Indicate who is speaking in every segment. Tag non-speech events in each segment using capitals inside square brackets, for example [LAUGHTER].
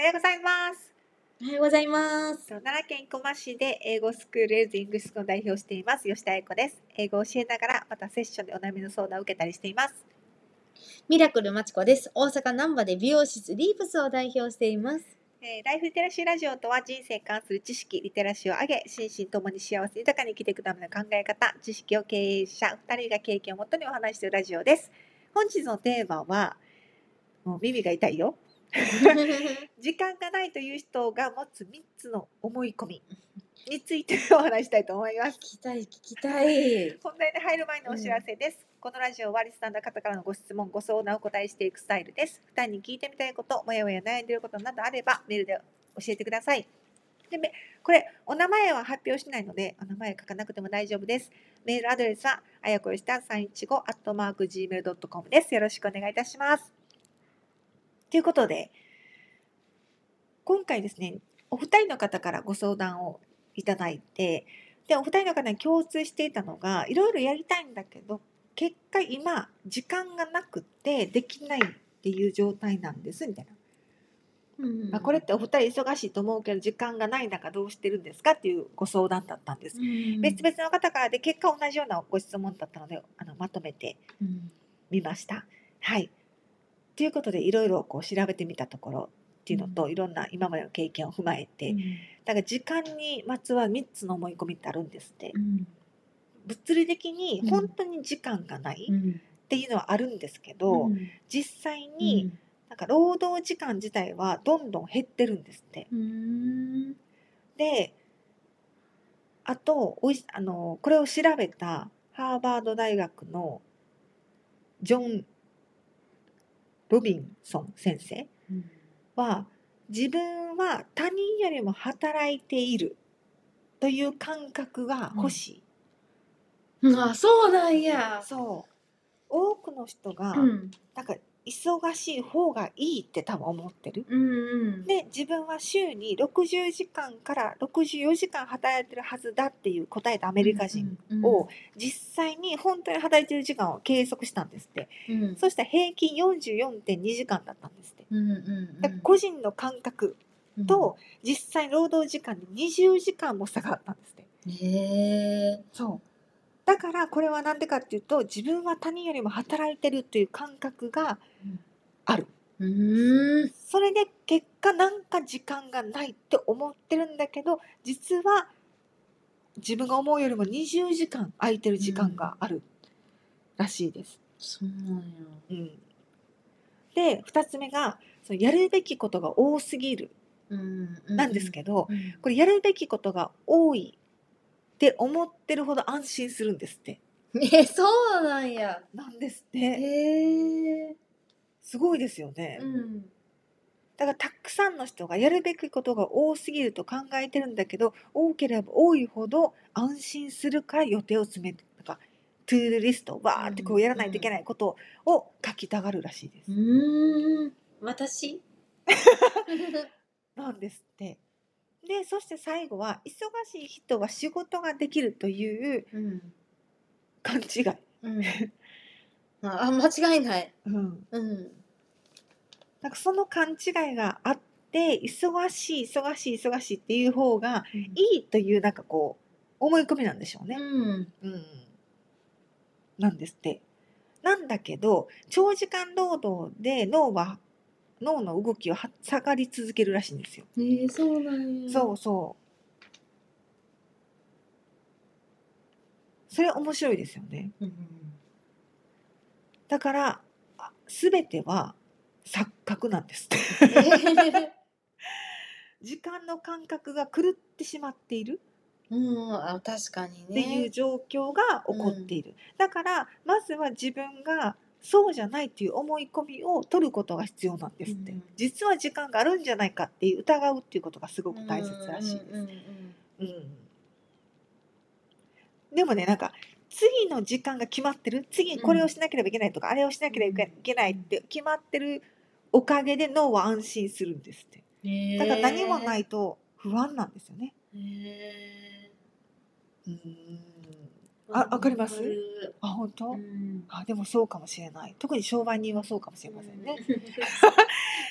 Speaker 1: おはようございます。
Speaker 2: おはようございます。
Speaker 1: 奈良県生駒市で英語スクールエルズイングスクールを代表しています吉田英子です。英語を教えながらまたセッションでお悩みの相談を受けたりしています。
Speaker 2: ミラクルまちこです。大阪難波で美容室リーブスを代表しています。
Speaker 1: えーライフリテラシーラジオとは人生に関する知識、リテラシーを上げ、心身ともに幸せ豊かに生きていくための考え方、知識を経営者2人が経験をもとにお話しするラジオです。本日のテーマは、もう耳が痛いよ。[LAUGHS] 時間がないという人が持つ3つの思い込みについてお話したいと思います
Speaker 2: 聞。きたい、聞きたい。
Speaker 1: 本題に入る前のお知らせです。このラジオはリスナーの方からのご質問、ご相談をお答えしていくスタイルです。負担に聞いてみたいこと、もやもや悩んでいることなどあれば、メールで教えてください。でめこれ、お名前は発表しないので、お名前書かなくても大丈夫です。メールアドレスは、あやこよした315アットマーク Gmail.com です。よろしくお願いいたします。ということで、今回ですね、お二人の方からご相談をいただいて、で、お二人の方に共通していたのが、いろいろやりたいんだけど、結果今、時間がなくてできないっていう状態なんです、みたいな。
Speaker 2: うん
Speaker 1: まあ、これってお二人忙しいと思うけど、時間がない中どうしてるんですか？っていうご相談だったんです。
Speaker 2: うん
Speaker 1: 別々の方からで、結果同じようなご質問だったので、あのまとめて
Speaker 2: うん
Speaker 1: みました。はい。ということで、いろいろこう調べてみたところっていうのと、いろんな今までの経験を踏まえて、だから時間にまつわる3つの思い込みってあるんですって。
Speaker 2: うん。
Speaker 1: 物理的に
Speaker 2: うん。
Speaker 1: 本当に時間がない
Speaker 2: うん。
Speaker 1: っていうのはあるんですけど、
Speaker 2: うん。
Speaker 1: 実際になんか労働時間自体はどんどん減ってるんですって。
Speaker 2: うん。
Speaker 1: であとおいしあのこれを調べたハーバード大学のジョン・ロビンソン先生
Speaker 2: うん
Speaker 1: は自分は他人よりも働いているという感覚が欲しい。
Speaker 2: うんあ、そうなんや。
Speaker 1: そう多くの人が、
Speaker 2: うん
Speaker 1: なんか忙しい方がいいって多分思ってる。
Speaker 2: うんうん。
Speaker 1: で自分は週に60時間から64時間働いてるはずだっていう答えたアメリカ人を実際に本当に働いてる時間を計測したんですって、
Speaker 2: うん。うん
Speaker 1: そしたら平均44.2時間だったんですって、
Speaker 2: うんうん
Speaker 1: だから個人の感覚
Speaker 2: うん。
Speaker 1: と実際労働時間に20時間も差があったんですって。
Speaker 2: へえ。
Speaker 1: そうだからこれは何でかっていうと自分は他人よりも働いてるという感覚がある。
Speaker 2: うん。
Speaker 1: それで結果なんか時間がないって思ってるんだけど実は自分が思うよりも20時間空いてる時間があるらしいです。
Speaker 2: そうなんや。
Speaker 1: うん、で2つ目がそのやるべきことが多すぎる
Speaker 2: うん。
Speaker 1: なんですけど、
Speaker 2: うん。
Speaker 1: これやるべきことが多いって思ってるほど安心するんですって。
Speaker 2: え、そうなんや。
Speaker 1: なんですって。
Speaker 2: へえ。
Speaker 1: すごいですよね。
Speaker 2: うん。
Speaker 1: だからたくさんの人がやるべきことが多すぎると考えてるんだけど多ければ多いほど安心するから予定を詰めるなんかトゥードゥリストわーってこうやらないといけないことを書きたがるらしいです。
Speaker 2: うん。私？[LAUGHS]
Speaker 1: なんですって。でそして最後は忙しい人は仕事ができるという
Speaker 2: うん。
Speaker 1: 勘違い。
Speaker 2: うん。あ、あ間違いない。
Speaker 1: うん、
Speaker 2: うん。
Speaker 1: なんかその勘違いがあって忙しい忙しい忙しいっていう方がいいというなんかこう思い込みなんでしょうね。
Speaker 2: うん。
Speaker 1: うん、なんですって。なんだけど長時間労働で脳は脳の動きはは下がり続けるらしいんですよ。
Speaker 2: ええ、そうなんや。
Speaker 1: そうそう。それ面白いですよね。
Speaker 2: うん。
Speaker 1: だからあ全ては錯覚なんですって。時間の感覚が狂ってしまっている
Speaker 2: うん、あ、確かに
Speaker 1: って
Speaker 2: ね。
Speaker 1: いう状況が起こっている。だからまずは自分がそうじゃないっていう思い込みを取ることが必要なんですって、
Speaker 2: うん。
Speaker 1: 実は時間があるんじゃないかっていう疑うっていうことがすごく大切らしいです。
Speaker 2: うんうん
Speaker 1: うんでもねなんか次の時間が決まってる。次にこれをしなければいけないとか、あれをしなければいけないって決まってるおかげで脳は安心するんですって。だから何もないと不安なんですよね。うんあわかります？あ本当、
Speaker 2: うん。
Speaker 1: あでもそうかもしれない。特に商売人はそうかもしれませんね。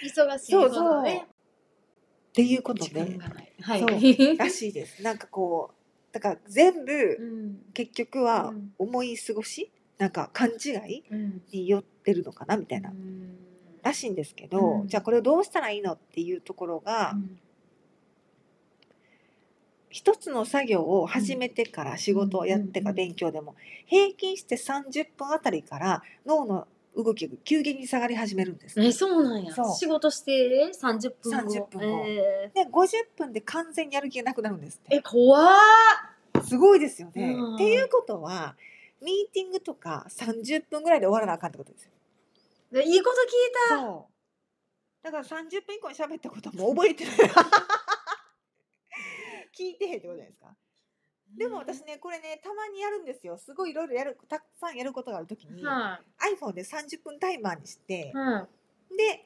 Speaker 2: 忙しい
Speaker 1: そう
Speaker 2: 方だね
Speaker 1: っていうことで。
Speaker 2: はい。
Speaker 1: そう。[LAUGHS] らしいです。なんかこうだから全部
Speaker 2: うん。
Speaker 1: 結局は
Speaker 2: うん。
Speaker 1: 思い過ごしなんか勘違い
Speaker 2: うん。
Speaker 1: によってるのかなみたいな。
Speaker 2: うん。
Speaker 1: らしいんですけど、
Speaker 2: うん。
Speaker 1: じゃあこれをどうしたらいいのっていうところが、
Speaker 2: うん
Speaker 1: 一つの作業を始めてから仕事をやってか
Speaker 2: うん
Speaker 1: 勉強でも平均して30分あたりから脳の動きが急激に下がり始めるんです。
Speaker 2: え、そうなんや
Speaker 1: そう。
Speaker 2: 仕事して30分後。
Speaker 1: 30分後
Speaker 2: え
Speaker 1: で50分で完全にやる気がなくなるんですっ
Speaker 2: ーえ、
Speaker 1: て。
Speaker 2: 怖ー
Speaker 1: すごいですよね。
Speaker 2: うん
Speaker 1: っていうことはミーティングとか30分ぐらいで終わらなあかんってことですよ。
Speaker 2: でいいこと聞いた。
Speaker 1: そう。だから30分以降に喋ったことはもう覚えてない。[LAUGHS] 聞いてへんってことじゃないですか。でも私ねこれねたまにやるんですよ。すごいいろいろやるたくさんやることがあるときに、
Speaker 2: は
Speaker 1: iPhone で30分タイマーにして
Speaker 2: い。、はい。
Speaker 1: で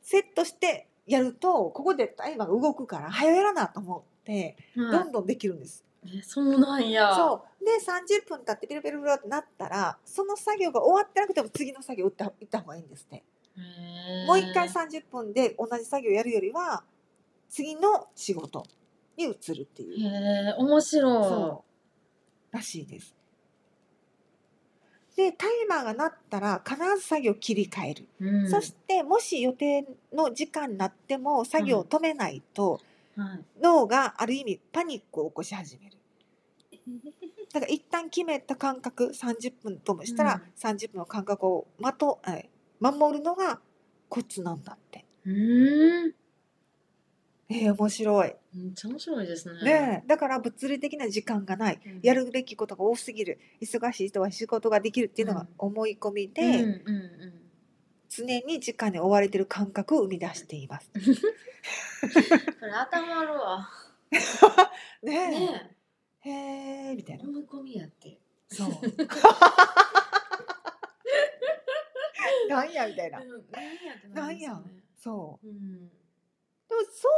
Speaker 1: セットしてやるとここでタイマーが動くから早やらなと思ってど
Speaker 2: は
Speaker 1: んどんできるんです。
Speaker 2: そうなんや。
Speaker 1: そうで30分経ってピロピロピロってなったらその作業が終わってなくても次の作業打った行った方がいいんですって。もう一回30分で同じ作業やるよりは次の仕事に移るっていう。
Speaker 2: へえ、面白い。
Speaker 1: そうらしいです。でタイマーが鳴ったら必ず作業を切り替える。
Speaker 2: うん
Speaker 1: そしてもし予定の時間になっても作業を止めないと、
Speaker 2: はい。
Speaker 1: 脳がある意味パニックを起こし始める。[LAUGHS] だから一旦決めた間隔30分ともしたら、30分の間隔をまとえ守るのがコツなんだって。
Speaker 2: うーん。
Speaker 1: えー、面白い。
Speaker 2: めっちゃ面白いですね。
Speaker 1: ねえだから物理的な時間がない。
Speaker 2: うん
Speaker 1: やるべきことが多すぎる。忙しい人は仕事ができるっていうのが思い込みで、
Speaker 2: うんうんうん。
Speaker 1: 常に時間に追われてる感覚を生み出しています。[LAUGHS]
Speaker 2: それ頭るわ。[LAUGHS]
Speaker 1: ねえ。
Speaker 2: ね
Speaker 1: へえみたい
Speaker 2: え。
Speaker 1: な。
Speaker 2: 思い込みやって。
Speaker 1: そう。[LAUGHS] なんやみたいな。
Speaker 2: うんなんやって
Speaker 1: なや
Speaker 2: なんんや。
Speaker 1: そう。
Speaker 2: うん。
Speaker 1: でもそ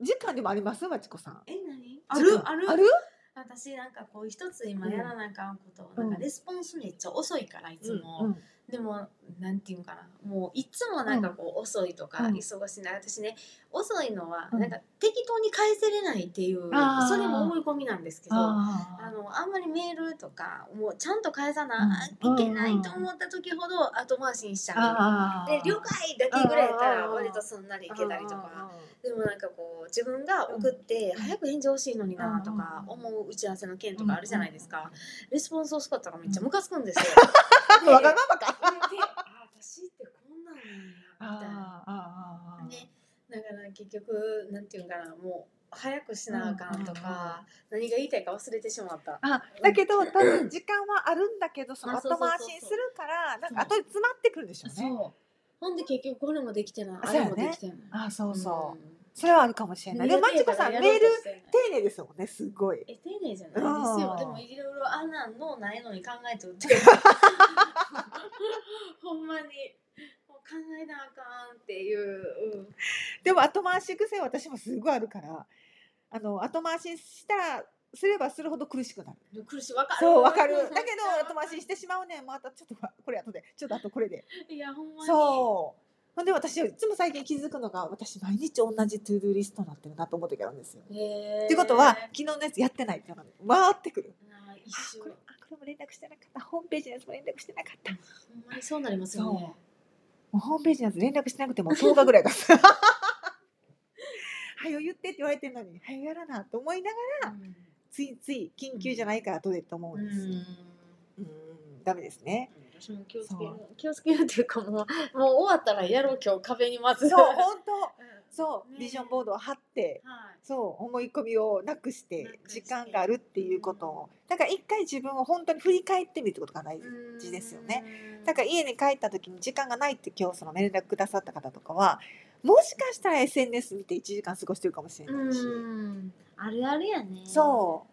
Speaker 1: う時間でもあります？まちこさん。
Speaker 2: え、何？ある。ある？
Speaker 1: ある？
Speaker 2: 私なんかこう一つ今やらなあかんこと、
Speaker 1: うん
Speaker 2: なん。かレスポンスめっちゃ遅いからいつも、
Speaker 1: うん
Speaker 2: でもなんていうんかな。もういつもなんかこう遅いとか
Speaker 1: うん。
Speaker 2: 忙しいな。私ね遅いのは
Speaker 1: うん。
Speaker 2: なんか適当に返せれないっていう、
Speaker 1: あー。
Speaker 2: それも思い込みなんですけどあ
Speaker 1: あ
Speaker 2: のあんまりメールとかもうちゃんと返さな
Speaker 1: うん。
Speaker 2: いけないと思った時ほど後回しにしちゃう。
Speaker 1: あ
Speaker 2: で了解だけぐらいやったら割とすんなりいけたりとか。でもなんかこう自分が送って早く返事欲しいのになとか思う打ち合わせの件とかあるじゃないですか。レスポンス遅かったらめっちゃムカつくんですよ。[LAUGHS] で
Speaker 1: わがままか。
Speaker 2: であ私ってこんなんみたいな。
Speaker 1: ああああ
Speaker 2: ね、だから結局なんていうんかなもう早くしなあかんとか、何が言いたいか忘れてしまった。
Speaker 1: あだけど多分時間はあるんだけどその後回しにするからなんか後で詰まってくるんでしょうね。
Speaker 2: そう。ほんで結局これもできてない、あれもできてない。
Speaker 1: あそうそう。
Speaker 2: ん
Speaker 1: それはあるかもしれない。でもまちこさんメール丁寧ですもんねすごい。
Speaker 2: え丁寧じゃない？です
Speaker 1: う
Speaker 2: よ。
Speaker 1: ん
Speaker 2: でもいろいろあんなんのないのに考えて売ってる。[LAUGHS] ほんまにもう考えなあかんっていう。うん
Speaker 1: でも後回し癖は私もすごいあるからあの後回ししたらすればするほど苦しくなる。
Speaker 2: 苦しいわかる。
Speaker 1: そうわかる。[LAUGHS] だけど後回ししてしまうねんまたちょっとこれ後でちょっと後これで。
Speaker 2: いやほんまに。
Speaker 1: そう。ほんで私いつも最近気づくのが私毎日同じ to doリストになってるなと思う時あるんですよ。っていうことは昨日のやつやってないって回ってくる。これあこれも連絡してなかったホームページのやつも連絡してなかった。
Speaker 2: ほんまにそうなりますよね。
Speaker 1: もうホームページのやつ連絡してなくても10日ぐらいだ。[LAUGHS] はよ言ってって言われてるのに、はよやらなと思いながら、ついつい緊急じゃないから後でと思う
Speaker 2: うんん。
Speaker 1: です。うん、ダメですね。
Speaker 2: 私も気をつける気をつけるっていうかもう [LAUGHS] もう終わったらやろう今日壁にまず。
Speaker 1: そう、本当。
Speaker 2: うん。
Speaker 1: そう、
Speaker 2: ね。
Speaker 1: ビジョンボードを貼って、
Speaker 2: はい。
Speaker 1: そう、思い込みをなくして時間があるっていうことを。だから一回自分を本当に振り返ってみるってことが大事。ですよね。だから家に帰った時に時間がないって今日その連絡くださった方とかはもしかしたら SNS 見て1時間過ごしてるかもしれないし、
Speaker 2: うん。あるあるやね。
Speaker 1: そう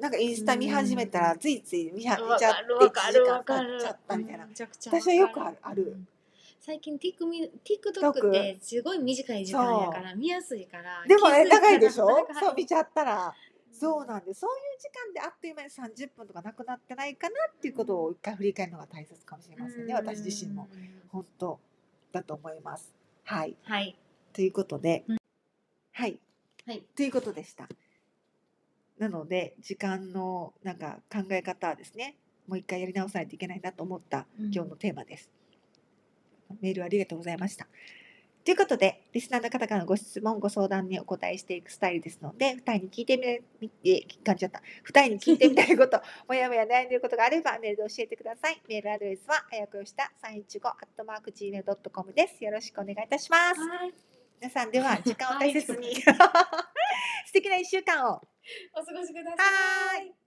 Speaker 1: なんかインスタ見始めたらついつい見は
Speaker 2: わ
Speaker 1: 見ちゃって
Speaker 2: かるわか
Speaker 1: 1時
Speaker 2: る
Speaker 1: 間経っちゃったみたいな、私はよくあるある。
Speaker 2: うん最近 TikTok ってすごい短い時間やから見やすいから
Speaker 1: でもね
Speaker 2: 気づたら
Speaker 1: 長いでしょ？そう見ちゃったら。そうなんでそういう時間であっという間に30分とかなくなってないかなっていうことを一回振り返るのが大切かもしれませんね。私自身も。本当だと思います。はい。
Speaker 2: はい。
Speaker 1: ということで、
Speaker 2: うん。
Speaker 1: はい。
Speaker 2: はい。
Speaker 1: ということでした。なので時間のなんか考え方はですねもう一回やり直さないといけないなと思った
Speaker 2: うん
Speaker 1: 今日のテーマです。メールありがとうございました。ということで、リスナーの方からのご質問、ご相談にお答えしていくスタイルですので、二人に聞いてみて、感じちゃった。二人に聞いてみたいこと、[LAUGHS] もやもや悩んでいることがあれば、メールで教えてください。メールアドレスは、あやこよした315アットマーク Gmail.com です。よろしくお願いいたします。
Speaker 2: はい。
Speaker 1: 皆さんでは、時間を大切に、[LAUGHS] [LAUGHS] 素敵な一週間を。
Speaker 2: お過ごしくださ
Speaker 1: い。